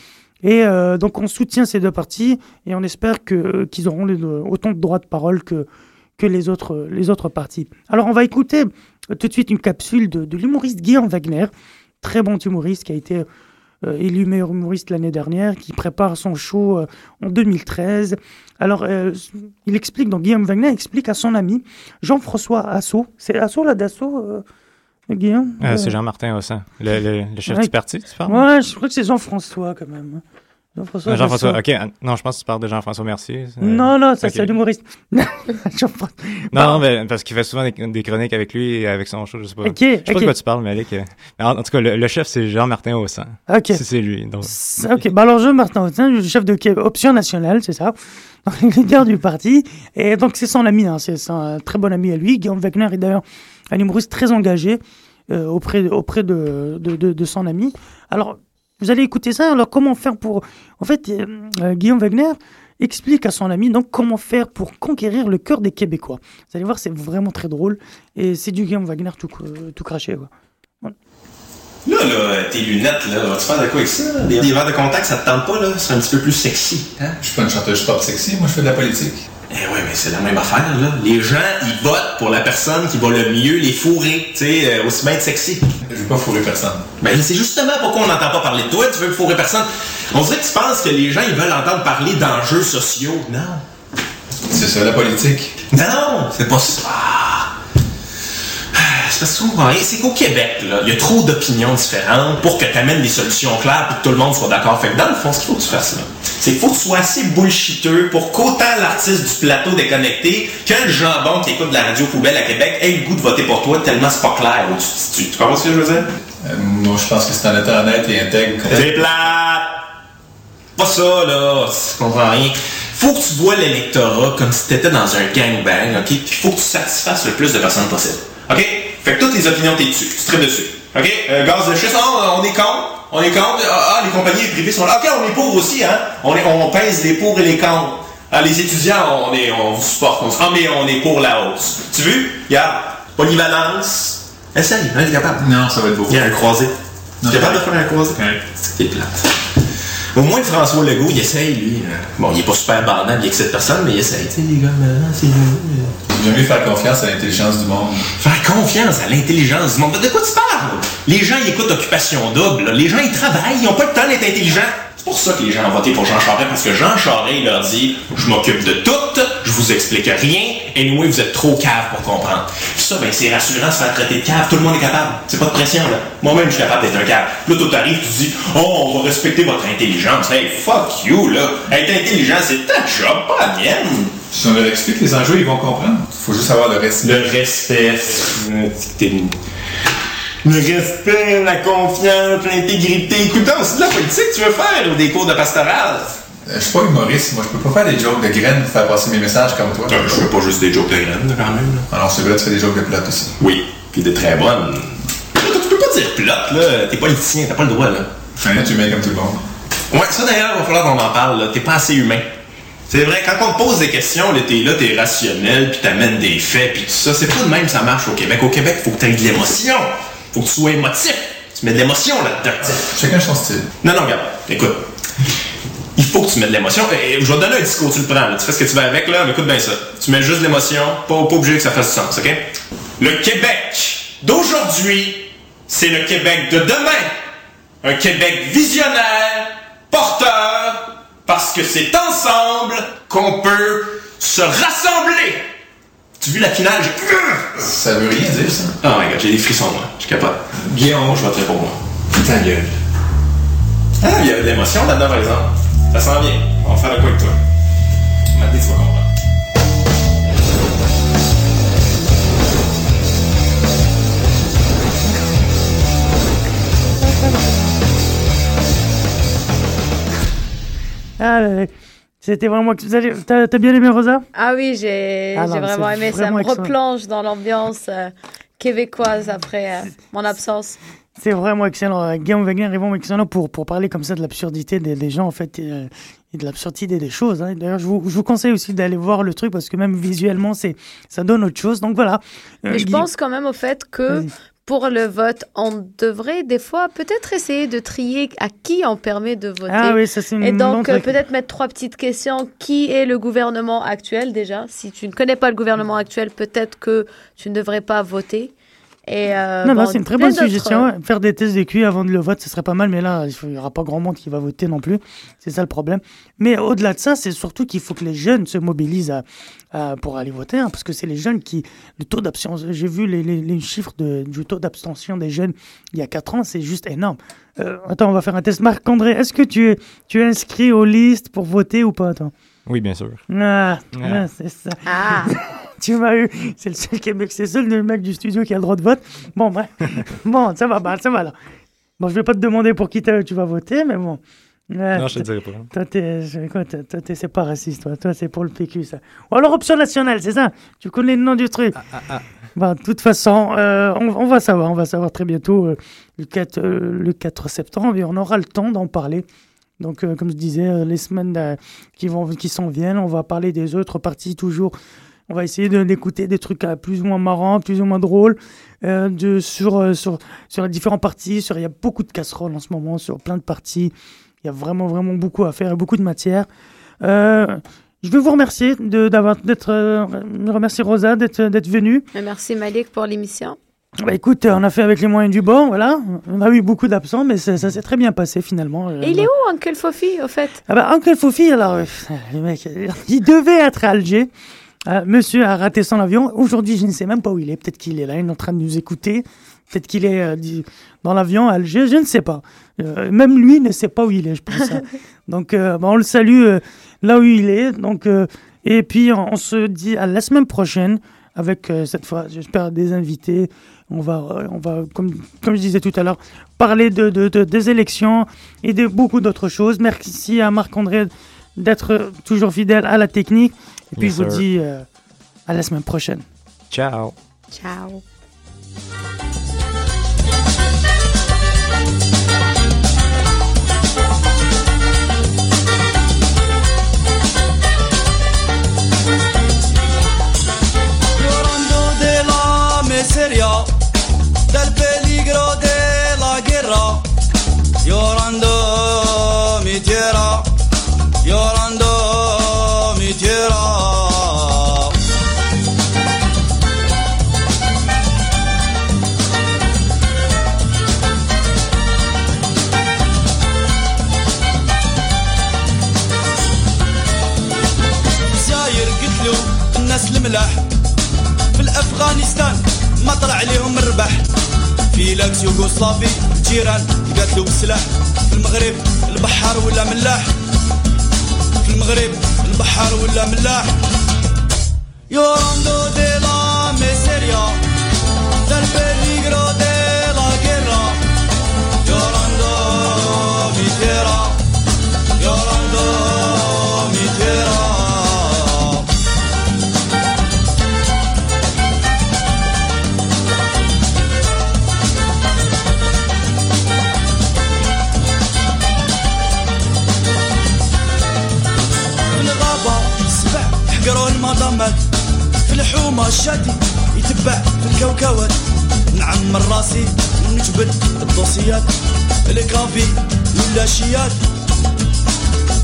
Et euh, donc, on soutient ces deux partis et on espère qu'ils auront les- autant de droits de parole que, que les autres, les autres partis. Alors, on va écouter tout de suite une capsule de, de l'humoriste Guillaume Wagner, très bon humoriste qui a été euh, élu meilleur humoriste l'année dernière, qui prépare son show euh, en 2013. Alors, euh, il explique, donc Guillaume Wagner explique à son ami Jean-François Assot. C'est Assot là d'Assot, euh, Guillaume? C'est Jean-Martin Hossan, le, le- le chef Ouais. du parti, tu parles? Ouais, je crois que c'est Jean-François quand même. Jean-François. Euh, Jean-François, ok. ah, Non, je pense que tu parles de Jean-François Mercier. Non, non, ça Ok. c'est l'humoriste. Non, non, mais parce qu'il fait souvent des, des chroniques avec lui et avec son show, je sais pas. Ok, je sais pas de quoi tu parles, mais Alec. euh, en, en tout cas, le, le chef, c'est Jean-Martin Hossan. Ok. Si c'est lui. Donc. Ok, bah alors Jean-Martin Hautin, le chef de Option Nationale, c'est ça, Donc, le leader du parti. Et donc c'est son ami, hein, c'est un très bon ami à lui. Guillaume Wagner est d'ailleurs un humoriste très engagé euh, auprès, auprès de, de, de- de son ami. Alors, vous allez écouter ça, alors comment faire pour... En fait, euh, euh, Guillaume Wagner explique à son ami donc comment faire pour conquérir le cœur des Québécois. Vous allez voir, c'est vraiment très drôle. Et c'est du Guillaume Wagner tout, cr- tout craché. Quoi. Là, là, tes lunettes, là, vas-tu faire de quoi avec ça? là? Des, des verres de contact, ça te tente pas, là? C'est un petit peu plus sexy, hein? Je suis pas une chanteuse pop sexy, moi je fais de la politique. Eh ouais, mais c'est la même affaire, là. Les gens, ils votent pour la personne qui va le mieux les fourrer, tu sais, euh, aussi bien être sexy. Je veux pas fourrer personne. Ben, c'est justement pourquoi on n'entend pas parler de toi, tu veux fourrer personne. On dirait que tu penses que les gens, ils veulent entendre parler d'enjeux sociaux. Non? C'est ça la politique. Non, c'est pas ça. Ah. C'est parce que c'est qu'au Québec, là, il y a trop d'opinions différentes pour que tu amènes des solutions claires et que tout le monde soit d'accord. Fait que dans le fond, ce qu'il faut que tu fasses là, c'est qu'il faut que tu sois assez bullshiteux pour qu'autant l'artiste du plateau déconnecté que le jambon qui écoute de la radio poubelle à Québec ait le goût de voter pour toi tellement c'est pas clair tu situes. Tu comprends ce que je veux dire? Euh, moi je pense que c'est en étant honnête et intègre. C'est plate! Pas ça, là. Tu comprends rien. Faut que tu vois l'électorat comme si t'étais dans un gangbang, OK? Puis faut que tu satisfasses le plus de personnes possible. OK? Fait que toutes tes opinions, t'es dessus. Tu traites dessus. OK? Euh, gaz de schiste, ah, on est contre. On est contre. Ah, ah, les compagnies privées sont là. OK, on est pour aussi, hein? On, est, on pèse les pour et les contre. Ah, les étudiants, on, est, on vous supporte. On, ah, mais on est pour la hausse. Tu veux? Regarde. Polyvalence. Essaye, hein, t'es capable. Non, ça va être beau. Il y a un croisé. Non, Tu es capable de ouais. faire un croisé? C'est que t'es plate. Au moins, François Legault, il essaye, lui. euh, Bon, il est pas super bandable, il excite personne, mais il essaye. Tu sais, les gars, là, c'est J'aime mieux faire confiance à l'intelligence du monde. Faire confiance à l'intelligence du monde. De quoi tu parles? Les gens, ils écoutent Occupation Double. là. Les gens, ils travaillent, ils ont pas le temps d'être intelligents. C'est pour ça que les gens ont voté pour Jean Charest, parce que Jean Charest, il leur dit Je m'occupe de tout, je vous explique rien, et nous, vous êtes trop cave pour comprendre. Puis ça, ben, c'est rassurant, se faire traiter de cave, tout le monde est capable. C'est pas de pression, là. Moi-même, je suis capable d'être un cave. Là, tout arrive, tu dis Oh, on va respecter votre intelligence. Hey, fuck you, là. Être intelligent, c'est ta job, pas la mienne. Si on leur explique les enjeux, ils vont comprendre. Faut juste avoir le respect. Le respect. Le respect, la confiance, l'intégrité. Écoute c'est de la politique que tu veux faire ou des cours de pastoral? Euh, Je suis pas humoriste, moi je peux pas faire des jokes de graines pour faire passer mes messages comme toi. je fais pas juste des jokes de graines, quand même. Alors c'est vrai, tu fais des jokes de plate aussi. Oui, puis de très bonnes. Là, tu peux pas dire plate, là. T'es politicien, t'as pas le droit, là. Un être humain comme tout le monde. Ouais, ça d'ailleurs, il va falloir qu'on en parle, là. T'es pas assez humain. C'est vrai, quand on te pose des questions, là, t'es là, t'es rationnel, puis t'amènes des faits, puis tout ça. C'est pas de même que ça marche au Québec. Au Québec, faut que t'aies de l'émotion. Faut que tu sois émotif. Tu mets de l'émotion là-dedans. Chacun son style. Non, non, regarde, écoute. Il faut que tu mettes de l'émotion. Et je vais te donner un discours, tu le prends. là. Tu fais ce que tu veux avec, là, mais écoute bien ça. Tu mets juste de l'émotion, pas, pas obligé que ça fasse du sens, OK? Le Québec d'aujourd'hui, c'est le Québec de demain. Un Québec visionnaire, porteur, parce que c'est ensemble qu'on peut se rassembler. Tu as vu la finale? J'ai... Ça veut rien dire, ça. Oh my god, j'ai des frissons, moi. Je suis capable. Guillaume, je voterai pour moi. Ta gueule. Ah, il y avait de l'émotion là-dedans, par exemple. Ça s'en vient. On va faire de quoi avec toi? Mathé, tu vas comprendre. Ah, là, là. C'était vraiment. T'as t'as bien aimé Rosa? Ah oui, j'ai Ah vraiment aimé. Ça vraiment me excellent. replonge dans l'ambiance euh, québécoise après euh, mon absence. C'est vraiment excellent. Euh, Guillaume Wenger est vraiment excellent pour, pour parler comme ça de l'absurdité des, des gens, en fait, et, et de l'absurdité des choses. hein. D'ailleurs, je vous, je vous conseille aussi d'aller voir le truc parce que même visuellement, c'est ça donne autre chose. Donc voilà. Euh, Mais je pense quand même au fait que pour le vote, on devrait des fois peut-être essayer de trier à qui on permet de voter. Ah oui, ça, c'est une Et donc euh, peut-être mettre trois petites questions. Qui est le gouvernement actuel déjà? Si tu ne connais pas le gouvernement actuel, peut-être que tu ne devrais pas voter. Et euh, non, non, bon, c'est une très bonne suggestion. ouais. Faire des tests de QI avant de le vote, ce serait pas mal, mais là, il n'y aura pas grand monde qui va voter non plus. C'est ça le problème. Mais au-delà de ça, c'est surtout qu'il faut que les jeunes se mobilisent à- à- pour aller voter, hein, parce que c'est les jeunes qui. Le taux d'abstention. J'ai vu les, les- les chiffres de- du taux d'abstention des jeunes il y a 4 ans, c'est juste énorme. Euh, attends, on va faire un test. Marc-André, est-ce que tu es, tu es inscrit aux listes pour voter ou pas, toi? Oui, bien sûr. Ah, Ah. ah, c'est ça. Ah. tu m'as eu. C'est le seul Québec, c'est le seul le mec du studio qui a le droit de vote. Bon, bref. bon, ça va, bah, ça va là. Bon, je vais pas te demander pour qui tu vas voter, mais bon. Non, je te toi- dirai pas. Toi, t'es, t'es- c'est pas raciste, toi. Toi, c'est pour le PQ, ça. Ou alors option nationale, c'est ça? Tu connais le nom du truc? Bah, de toute façon, euh, on, on va savoir, on va savoir très bientôt, euh, le, 4, euh, le 4 septembre, et on aura le temps d'en parler. Donc, euh, comme je disais, euh, les semaines euh, qui, vont, qui s'en viennent, on va parler des autres parties toujours. On va essayer d'écouter des trucs plus ou moins marrants, plus ou moins drôles, de, sur, sur, sur les différents parties. Il y a beaucoup de casseroles en ce moment, sur plein de parties. Il y a vraiment, vraiment beaucoup à faire, beaucoup de matière. Je veux vous remercier d'avoir, d'être, euh, Rosa d'être, d'être venue. Et Merci Malik pour l'émission. Bah écoute, on a fait avec les moyens du bord, voilà. On a eu beaucoup d'absents, mais ça, ça s'est très bien passé finalement. Et il est où Uncle Fofi au fait? Ah bah, Uncle Fofi, alors, euh, le mec, euh, il devait être à Alger. Euh, monsieur a raté son avion. Aujourd'hui, je ne sais même pas où il est. Peut-être qu'il est là, il est en train de nous écouter. Peut-être qu'il est euh, dans l'avion à Alger, je ne sais pas. Euh, même lui ne sait pas où il est, je pense. hein. Donc, euh, bah, on le salue euh, là où il est. Donc, euh, et puis, on, on se dit à la semaine prochaine avec euh, cette fois, j'espère, des invités. On va, euh, on va comme, comme je disais tout à l'heure, parler de, de- de- des élections et de beaucoup d'autres choses. Merci à Marc-André d'être toujours fidèle à la technique. Et puis, Yes, je vous sir. dis euh, à la semaine prochaine. Ciao. Ciao. Miseria, del peligro de la guerra. Llorando mi tierra, llorando mi tierra. الناس في الافغانستان مطلع طلع ليهم الربح فيلاكس يوغوسلافي جيران يقاتلوا بسلاح. في المغرب البحار ولا ملاح. في المغرب البحار ولا ملاح. يوروندو دي لا ميسيريا دال بيليغرو دي الحومة الشادي يتبع في الكوكوات نعمر راسي ونجبد الدوسيات. الكافي ولا شيات.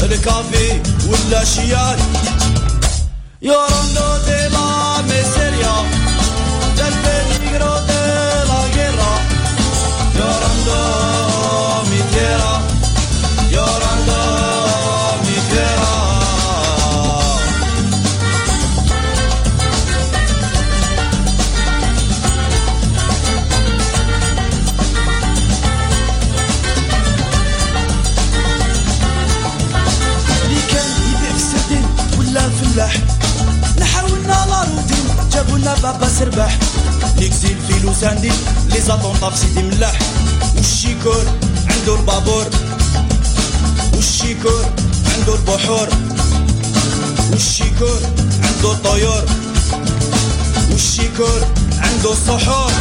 الكافي ولا شيات. Llorando de la miseria del peligro de la guerra Llorando mi بابا سربح. ليكزيل فيلو ساندي لي زاطون طاب سيدي ملاح. والشيكور عندو البابور؟ والشيكور عندو البحور؟ والشيكور عندو الطيور؟ والشيكور عندو الصحور؟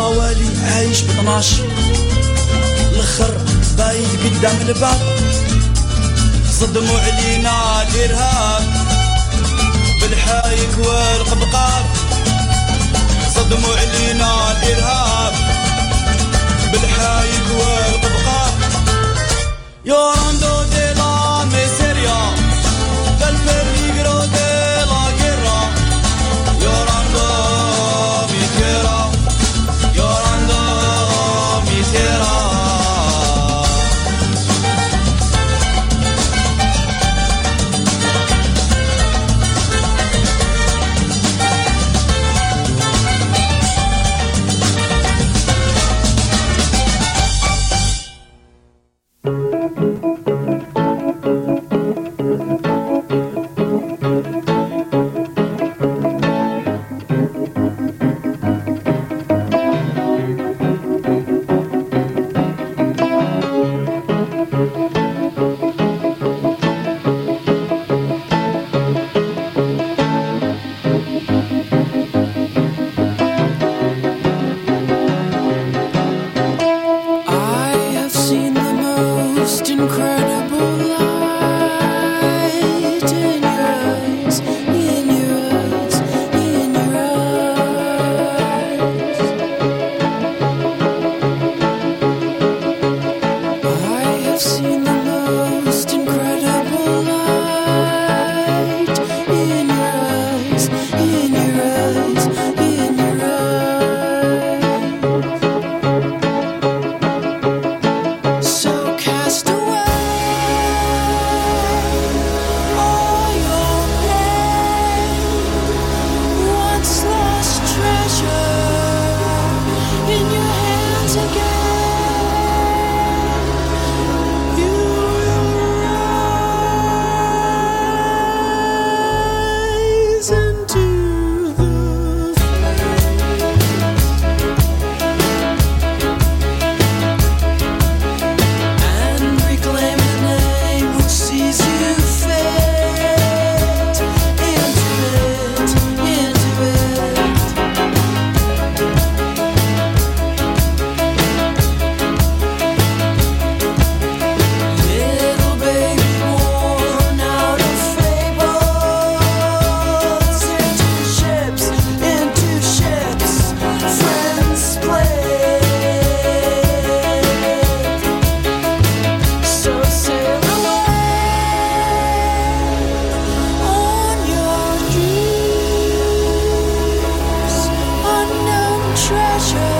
والصوالي عايش ب 12 الآخر بايد قدام الباب. صدموا علينا الارهاب بالحايك والقبقاب صدموا علينا الارهاب بالحايك والقبقاب Llorando